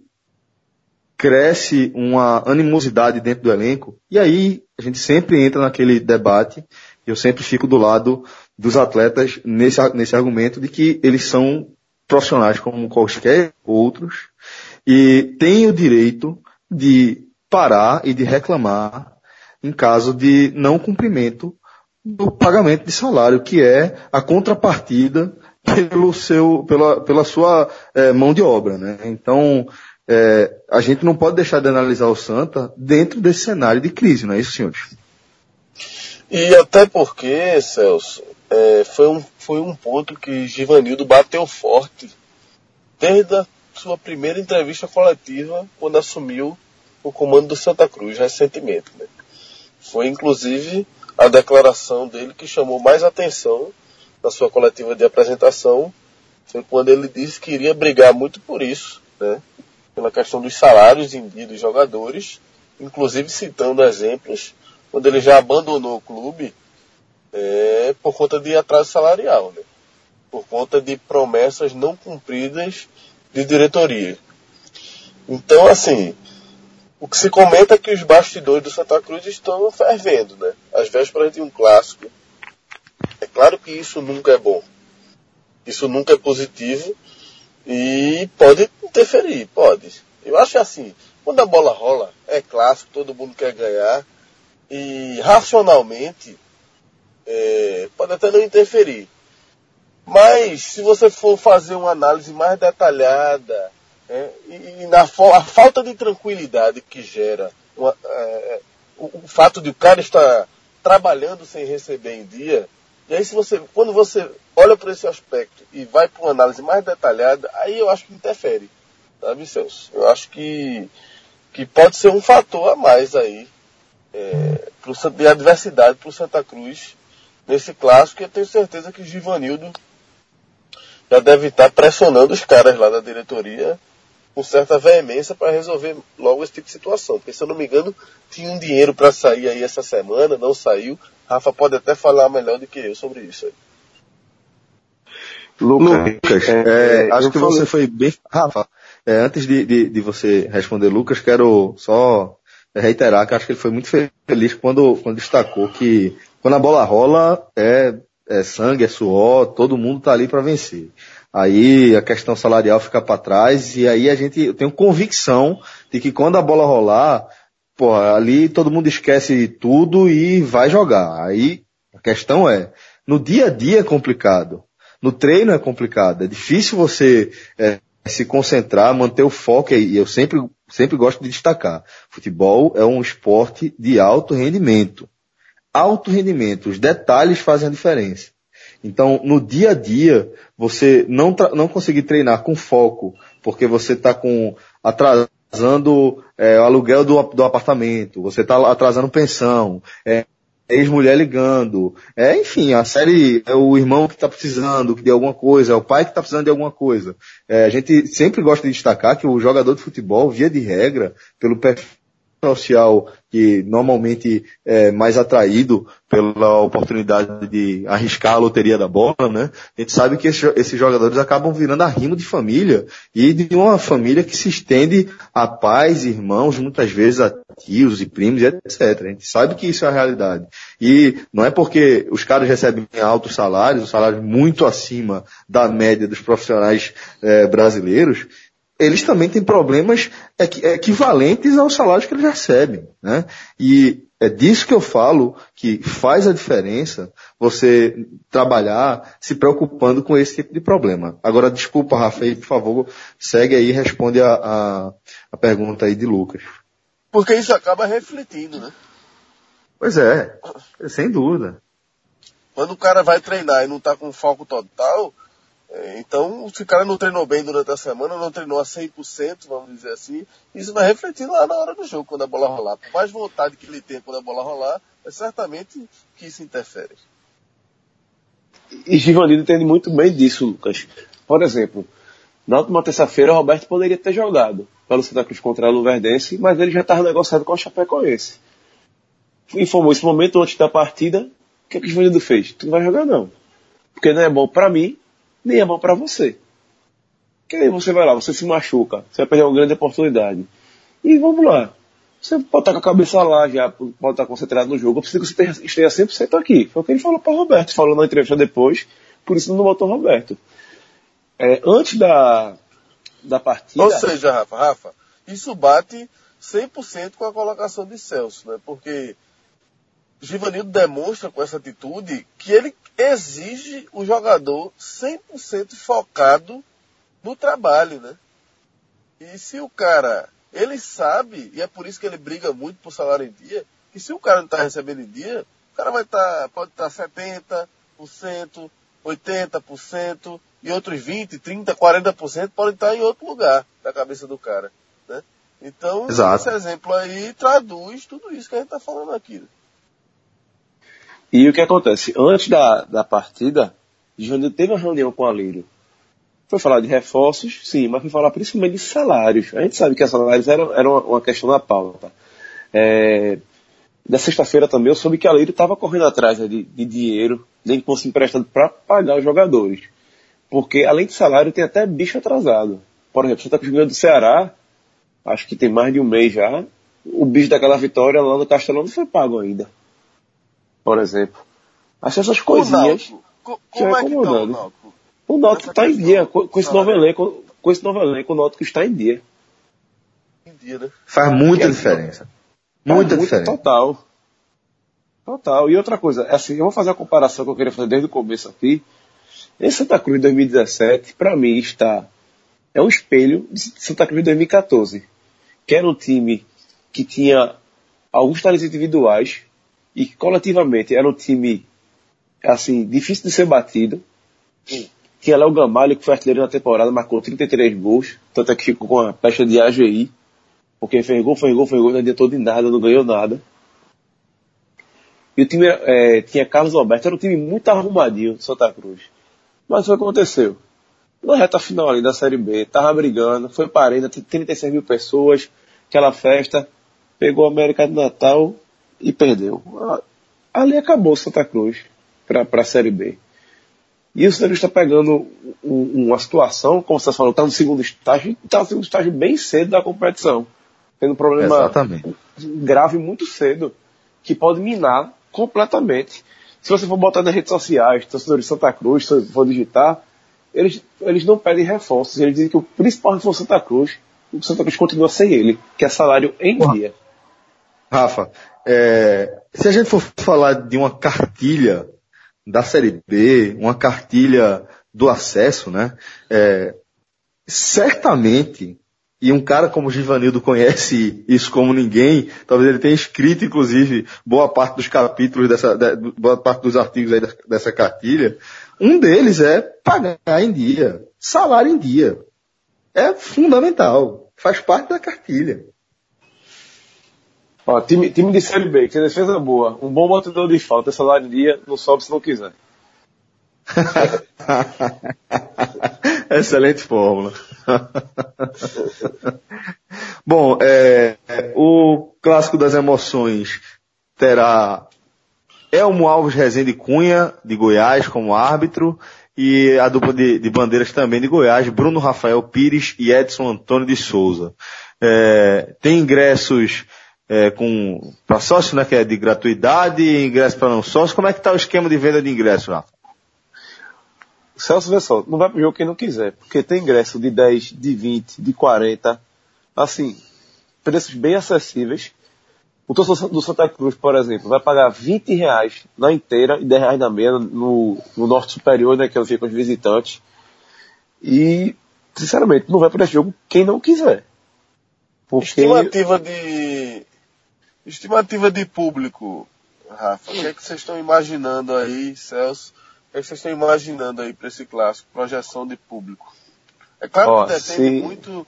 cresce uma animosidade dentro do elenco, e aí a gente sempre entra naquele debate, eu sempre fico do lado dos atletas nesse, nesse argumento de que eles são profissionais como quaisquer outros, e têm o direito de parar e de reclamar em caso de não cumprimento do pagamento de salário, que é a contrapartida pelo seu, pela, pela sua é, mão de obra, né? Então, é, a gente não pode deixar de analisar o Santa dentro desse cenário de crise, não é isso, senhores? E até porque, Celso, é, foi, um, foi um ponto que Givanildo bateu forte desde a sua primeira entrevista coletiva, quando assumiu o comando do Santa Cruz recentemente. Né? Foi inclusive a declaração dele que chamou mais atenção na sua coletiva de apresentação, foi quando ele disse que iria brigar muito por isso, né? pela questão dos salários dia dos jogadores, inclusive citando exemplos quando ele já abandonou o clube é, por conta de atraso salarial, né? por conta de promessas não cumpridas de diretoria. Então, assim, o que se comenta é que os bastidores do Santa Cruz estão fervendo, né? Às vésperas de um clássico, é claro que isso nunca é bom. Isso nunca é positivo e pode interferir, pode. Eu acho assim, quando a bola rola, é clássico, todo mundo quer ganhar e racionalmente é, pode até não interferir. Mas se você for fazer uma análise mais detalhada é, e, e, na a falta de tranquilidade que gera uma, é, o, o fato de o cara estar trabalhando sem receber em dia, e aí, se você, quando você olha para esse aspecto e vai para uma análise mais detalhada, aí eu acho que interfere, sabe, Celso? Eu acho que, que pode ser um fator a mais aí é, pro, de adversidade para o Santa Cruz nesse clássico. E eu tenho certeza que Givanildo já deve estar pressionando os caras lá da diretoria com certa veemência para resolver logo esse tipo de situação. Porque, se eu não me engano, tinha um dinheiro para sair aí essa semana, não saiu. Rafa pode até falar melhor do que eu sobre isso aí. Lucas, é, é, acho que falei... você foi bem. Rafa, é, antes de, de, de, você responder, Lucas, quero só reiterar que acho que ele foi muito feliz quando, quando destacou que quando a bola rola é, é sangue, é suor, todo mundo tá ali para vencer. Aí a questão salarial fica para trás e aí a gente eu tenho convicção de que quando a bola rolar, pô, ali todo mundo esquece tudo e vai jogar. Aí a questão é, no dia a dia é complicado. No treino é complicado. É difícil você é, se concentrar, manter o foco e eu sempre, sempre gosto de destacar. Futebol é um esporte de alto rendimento. Alto rendimento. Os detalhes fazem a diferença. Então, no dia a dia, você não, não conseguir treinar com foco, porque você está com atrasando é, o aluguel do, do apartamento, você está atrasando pensão, é, ex-mulher ligando. É, enfim, a série é o irmão que está precisando de alguma coisa, é o pai que está precisando de alguma coisa. É, a gente sempre gosta de destacar que o jogador de futebol, via de regra, pelo perfil social que normalmente é mais atraído pela oportunidade de arriscar a loteria da bola, né? A gente sabe que esses jogadores acabam virando arrimo de família e de uma família que se estende a pais, irmãos, muitas vezes a tios e primos, etc. A gente sabe que isso é a realidade. E não é porque os caras recebem altos salários, salários muito acima da média dos profissionais é, brasileiros, eles também têm problemas equivalentes aos salários que eles recebem. Né? E é disso que eu falo que faz a diferença você trabalhar se preocupando com esse tipo de problema. Agora, desculpa, Rafa, aí, por favor, segue aí e responde a, a, a pergunta aí de Lucas. Porque isso acaba refletindo, né? Pois é, sem dúvida. Quando o cara vai treinar e não está com foco total, então, se o cara não treinou bem durante a semana, não treinou a 100%, vamos dizer assim, isso vai refletir lá na hora do jogo, quando a bola rolar. Por mais vontade que ele tem quando a bola rolar, é certamente que isso interfere. E Givanildo entende muito bem disso, Lucas. Por exemplo, na última terça-feira, o Roberto poderia ter jogado pelo Santa Cruz contra a Luverdense, mas ele já estava negociado com o Chapecoense. Informou esse momento antes da partida, o que, é que o Givanildo fez? Tu não vai jogar não. Porque não é bom para mim nem é bom para você. Que aí você vai lá, você se machuca, você vai perder uma grande oportunidade. E vamos lá. Você pode estar com a cabeça lá já, pode estar concentrado no jogo. Eu preciso que você esteja 100% aqui. Foi o que ele falou para Roberto, falou na entrevista depois, por isso não botou Roberto. É, antes da, da partida. Ou seja, Rafa, Rafa, isso bate 100% com a colocação de Celso, né? Porque Givanildo demonstra com essa atitude que ele exige o jogador 100% focado no trabalho, né? E se o cara, ele sabe, e é por isso que ele briga muito por salário em dia, que se o cara não está recebendo em dia, o cara vai estar, tá, pode estar tá 70%, 80%, e outros 20, 30, 40% podem estar em outro lugar da cabeça do cara, né? Então, Exato. esse exemplo aí traduz tudo isso que a gente está falando aqui. E o que acontece? Antes da, da partida, Johnny teve uma reunião com a Lírio. Foi falar de reforços, sim, mas foi falar principalmente de salários. A gente sabe que os salários eram, uma questão da pauta. É, sexta-feira também eu soube que a Lírio estava correndo atrás né, de, de dinheiro, nem que fosse emprestado para pagar os jogadores. Porque além de salário tem até bicho atrasado. Por exemplo, você está com o do Ceará, acho que tem mais de um mês já, o bicho daquela vitória lá no Castelão não foi pago ainda por exemplo. Acho essas coisinhas. como é que tá o Náutico? O Náutico está em dia, com, com esse novo elenco, com esse novo elenco, o Náutico está em dia. Em dia, né? Faz muita é, diferença. Muita diferença. Total. Total. E outra coisa, é assim, eu vou fazer a comparação que eu queria fazer desde o começo aqui. Em Santa Cruz 2017, para mim está é um espelho de Santa Cruz 2014, que era um time que tinha alguns talentos individuais, e coletivamente era um time assim, difícil de ser batido. Tinha Léo Gamalho, que foi artilheiro na temporada, marcou 33 gols, tanto é que ficou com a pecha de AGI, porque fez gol, fez gol, fez gol, não adiantou de nada, não ganhou nada. E o time é, tinha Carlos Alberto, era um time muito arrumadinho de Santa Cruz. Mas o que aconteceu? na reta final ali da Série B, tava brigando, foi para a arena, 36 mil pessoas, aquela festa, pegou a América de Natal e perdeu. Ali acabou Santa Cruz para a Série B. E o Santa Cruz está pegando uma situação, como você falou, está no segundo estágio, está no segundo estágio bem cedo da competição. Tendo um problema Exatamente. grave muito cedo, que pode minar completamente. Se você for botar nas redes sociais, torcedores de Santa Cruz, se for digitar, eles, eles não pedem reforços. Eles dizem que o principal reforço Santa Cruz, o Santa Cruz continua sem ele, que é salário em dia. Rafa, é, se a gente for falar de uma cartilha da Série B, uma cartilha do acesso, né? É, certamente, e um cara como o Givanildo conhece isso como ninguém, talvez ele tenha escrito, inclusive, boa parte dos capítulos dessa, boa parte dos artigos aí dessa cartilha, um deles é pagar em dia, salário em dia. É fundamental, faz parte da cartilha. Ó, time, time de Série B, que tem defesa boa, um bom batedor de falta, salário em dia, não sobe se não quiser. Excelente fórmula. Bom, é, o clássico das emoções terá Elmo Alves Rezende Cunha, de Goiás, como árbitro, e a dupla de, de bandeiras também de Goiás, Bruno Rafael Pires e Edson Antônio de Souza. É, tem ingressos é, com para sócio, né, que é de gratuidade, ingresso para não sócio. Como é que está o esquema de venda de ingresso, Rafa? Celso, vê só, não vai pro jogo quem não quiser, porque tem ingresso de 10, de 20, de 40, assim, preços bem acessíveis. O torcedor do Santa Cruz, por exemplo, vai pagar 20 reais na inteira e 10 reais na meia no, no norte superior, né, que é onde ficam os visitantes. E, sinceramente, não vai para esse jogo quem não quiser. Porque... Estimativa de Estimativa de público, Rafa. O que é que vocês estão imaginando aí, Celso? O que, é que vocês estão imaginando aí para esse clássico? Projeção de público. É claro oh, que depende sim. muito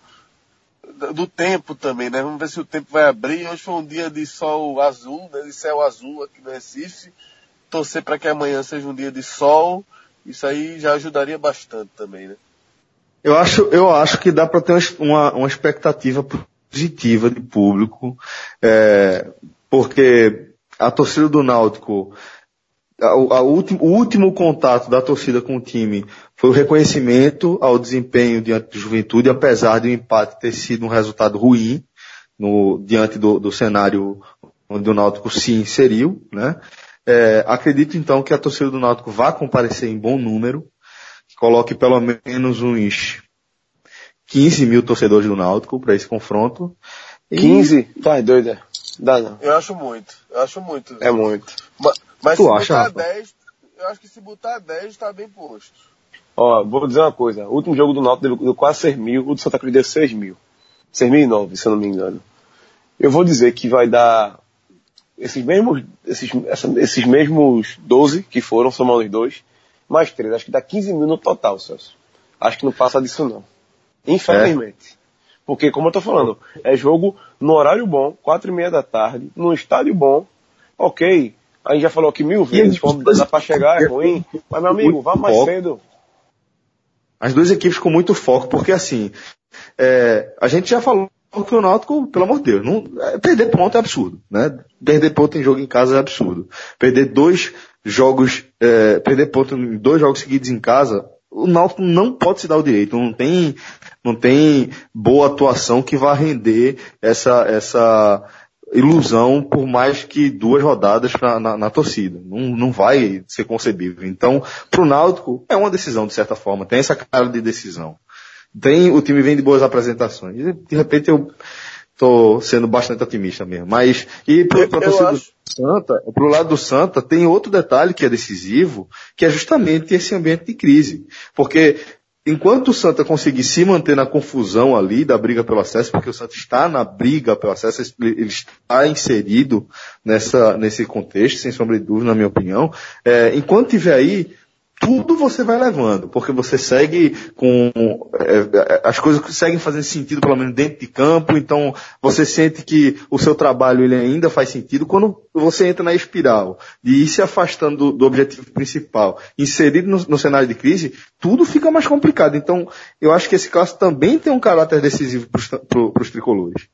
do tempo também, né? Vamos ver se o tempo vai abrir. Hoje foi um dia de sol azul, né? de céu azul aqui no Recife. Torcer para que amanhã seja um dia de sol. Isso aí já ajudaria bastante também, né? Eu acho, eu acho que dá para ter uma, uma expectativa positiva de público, é, porque a torcida do Náutico, a, a último, o último contato da torcida com o time foi o reconhecimento ao desempenho diante do Juventude, apesar de o empate ter sido um resultado ruim no, diante do, do cenário onde o Náutico se inseriu, né? É, acredito então que a torcida do Náutico vá comparecer em bom número, coloque pelo menos uns 15 mil torcedores do Náutico para esse confronto. 15? Tá, é doida. Dá não. Eu acho muito. Eu acho muito. É muito. Mas, mas tu se acha, botar 10, eu acho que se botar 10 tá bem posto. Ó, vou dizer uma coisa. O último jogo do Náutico deu, quase 6 mil, o do Santa Cruz deu 6 mil. 6 mil e 9, se eu não me engano. Eu vou dizer que vai dar esses mesmos, esses, esses mesmos 12 que foram, somando os dois, mais 3. Acho que dá 15 mil no total, Celso. Acho que não passa disso não. Infelizmente. É. Porque, como eu tô falando, é jogo no horário bom, quatro e meia da tarde, no estádio bom, ok. A gente já falou aqui mil vezes, quando dá pra chegar é ruim, mas meu amigo, vá mais cedo. As duas equipes com muito foco, porque assim, é, a gente já falou que o Náutico, pelo amor de Deus, não, é, perder ponto é absurdo, né? Perder ponto em jogo em casa é absurdo. Perder dois jogos, é, perder ponto em dois jogos seguidos em casa o Náutico não pode se dar o direito, não tem, não tem boa atuação que vá render essa, essa ilusão por mais que duas rodadas na, na, na torcida. Não, não vai ser concebível. Então, para o Náutico, é uma decisão, de certa forma, tem essa cara de decisão. Tem, o time vem de boas apresentações. De repente eu tô sendo bastante otimista mesmo. Mas, e para a torcida do Santa, pro lado do Santa, tem outro detalhe que é decisivo, que é justamente esse ambiente de crise. Porque enquanto o Santa conseguir se manter na confusão ali da briga pelo acesso, porque o Santa está na briga pelo acesso, ele está inserido nessa, nesse contexto, sem sombra de dúvida, na minha opinião, é, enquanto tiver aí, tudo você vai levando, porque você segue com é, é, as coisas seguem fazendo sentido pelo menos dentro de campo, então você sente que o seu trabalho ele ainda faz sentido quando você entra na espiral de ir se afastando do, do objetivo principal, inserido no, no, cenário de crise, tudo fica mais complicado. Então, eu acho que esse caso também tem um caráter decisivo para os tricolores.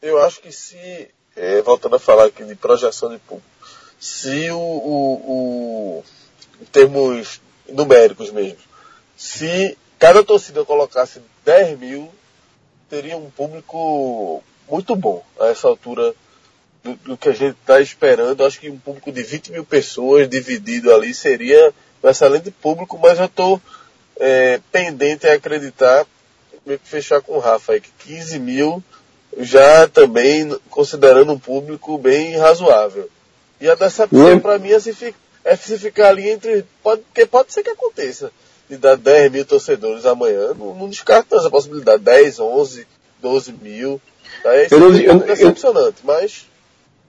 Eu acho que se, é, voltando a falar aqui de projeção de público, se o, o, o em termos numéricos mesmo. Se cada torcida colocasse 10 mil, teria um público muito bom a essa altura do, do que a gente está esperando. Acho que um público de 20 mil pessoas dividido ali seria um excelente público, mas eu estou é, pendente a acreditar, meio que fechar com o Rafa aí, que 15 mil já também considerando um público bem razoável. E a decepção para mim é se, é se ficar ali entre. Pode, porque pode ser que aconteça. De dar 10 mil torcedores amanhã. Não, não descarta essa possibilidade. 10, 11, 12 mil. Aí eu não, eu, decepcionante, eu, mas.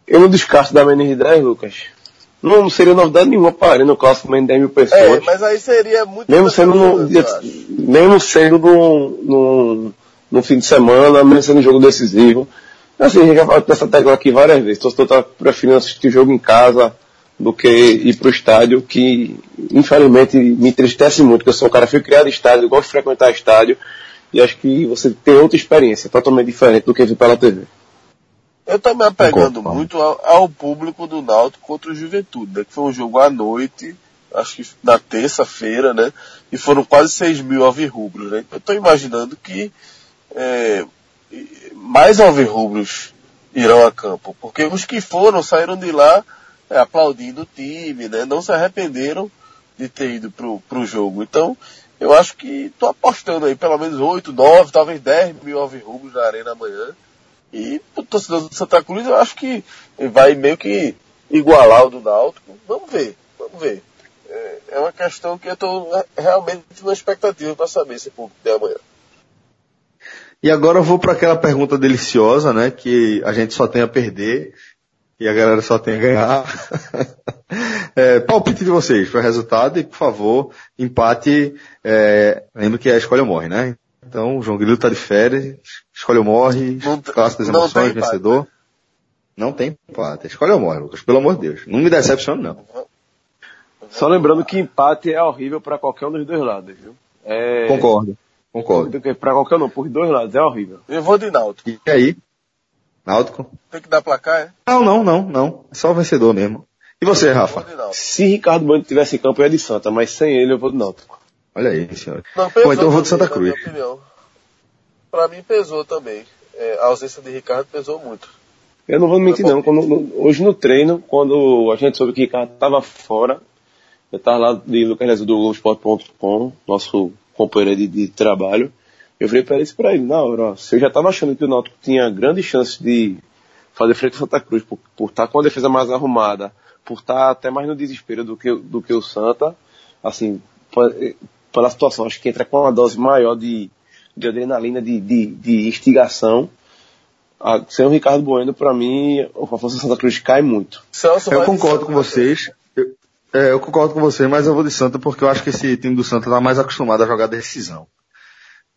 Eu não descarto da menos de 10, Lucas. Não, não seria novidade nenhuma para no clássico menos de 10 mil pessoas. É, mas aí seria muito. Mesmo sendo no, mesmo sendo no, no, no fim de semana, mesmo sendo um jogo decisivo. Assim, a gente já falou dessa tecla aqui várias vezes. O torcedor está preferindo assistir o jogo em casa, do que ir para o estádio, que infelizmente me entristece muito, porque eu sou um cara que fui criado em estádio, gosto de frequentar estádio, e acho que você tem outra experiência, totalmente diferente do que ver pela TV. Eu estou me apegando muito ao, ao, público do Náutico contra o Juventude, né, que foi um jogo à noite, acho que na terça-feira, né? E foram quase 6 mil alvirrubros, né? Eu estou imaginando que é, mais alvirrubros irão a campo, porque os que foram saíram de lá aplaudindo o time, né? Não se arrependeram de ter ido pro, pro jogo. Então, eu acho que estou apostando aí pelo menos 8, 9, talvez 10 mil alvirrubros na arena amanhã. E o torcedor do Santa Cruz eu acho que vai meio que igualar o do Náutico. Vamos ver, vamos ver. É, é uma questão que eu estou realmente na expectativa para saber se público de amanhã. E agora eu vou para aquela pergunta deliciosa, né, que a gente só tem a perder e a galera só tem a ganhar. é, palpite de vocês para o resultado e, por favor, empate. É, lembra que a escolha morre, né? Então, o João Grilo está de férias, escolha ou morre, clássico das emoções, vencedor. Né? Não tem empate. Escolha ou morre, Lucas, pelo amor de Deus. Não me decepcione, não. Só lembrando que empate é horrível para qualquer um dos dois lados, viu? É... Concordo, concordo. Para qualquer um, por dois lados, é horrível. Eu vou de Náutico. E aí? Náutico? Tem que dar placar, é? Não, não, não, não. É só o vencedor mesmo. E você, Rafa? Se Ricardo Bueno tivesse em campo, eu ia de Santa, mas sem ele eu vou de Náutico. Olha aí, senhor. Não, Bom, então eu vou de Santa Cruz. Para mim pesou também. É, a ausência de Ricardo pesou muito. Eu não vou mentir não. Quando, no, hoje no treino, quando a gente soube que Ricardo estava fora, eu estava lá de Lucas do Globoesporte.com, nosso companheiro de, de trabalho, eu falei para isso para ele, na hora, ó, se eu já estava achando que o Náutico tinha grande chance de fazer frente ao Santa Cruz, por, por estar tá com a defesa mais arrumada, por estar tá até mais no desespero do que, do que o Santa, assim, pela situação, acho que entra com uma dose maior de, de adrenalina, de, de, de instigação. A, sem o Ricardo Bueno, para mim, a força do Santa Cruz cai muito. eu concordo com vocês. Eu, é, eu concordo com vocês, mas eu vou de Santa porque eu acho que esse time do Santa está mais acostumado a jogar decisão.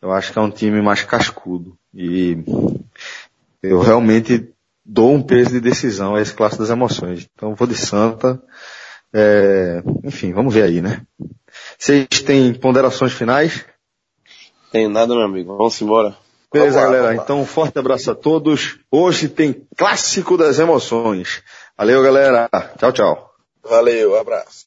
Eu acho que é um time mais cascudo. E eu realmente dou um peso de decisão a esse clássico das emoções. Então vou de Santa. É, enfim, vamos ver aí, né? Vocês têm ponderações finais? Tenho nada, meu amigo. Vamos embora. Beleza, vamos lá, galera. Então, um forte abraço a todos. Hoje tem clássico das emoções. Valeu, galera. Tchau, tchau. Valeu, abraço.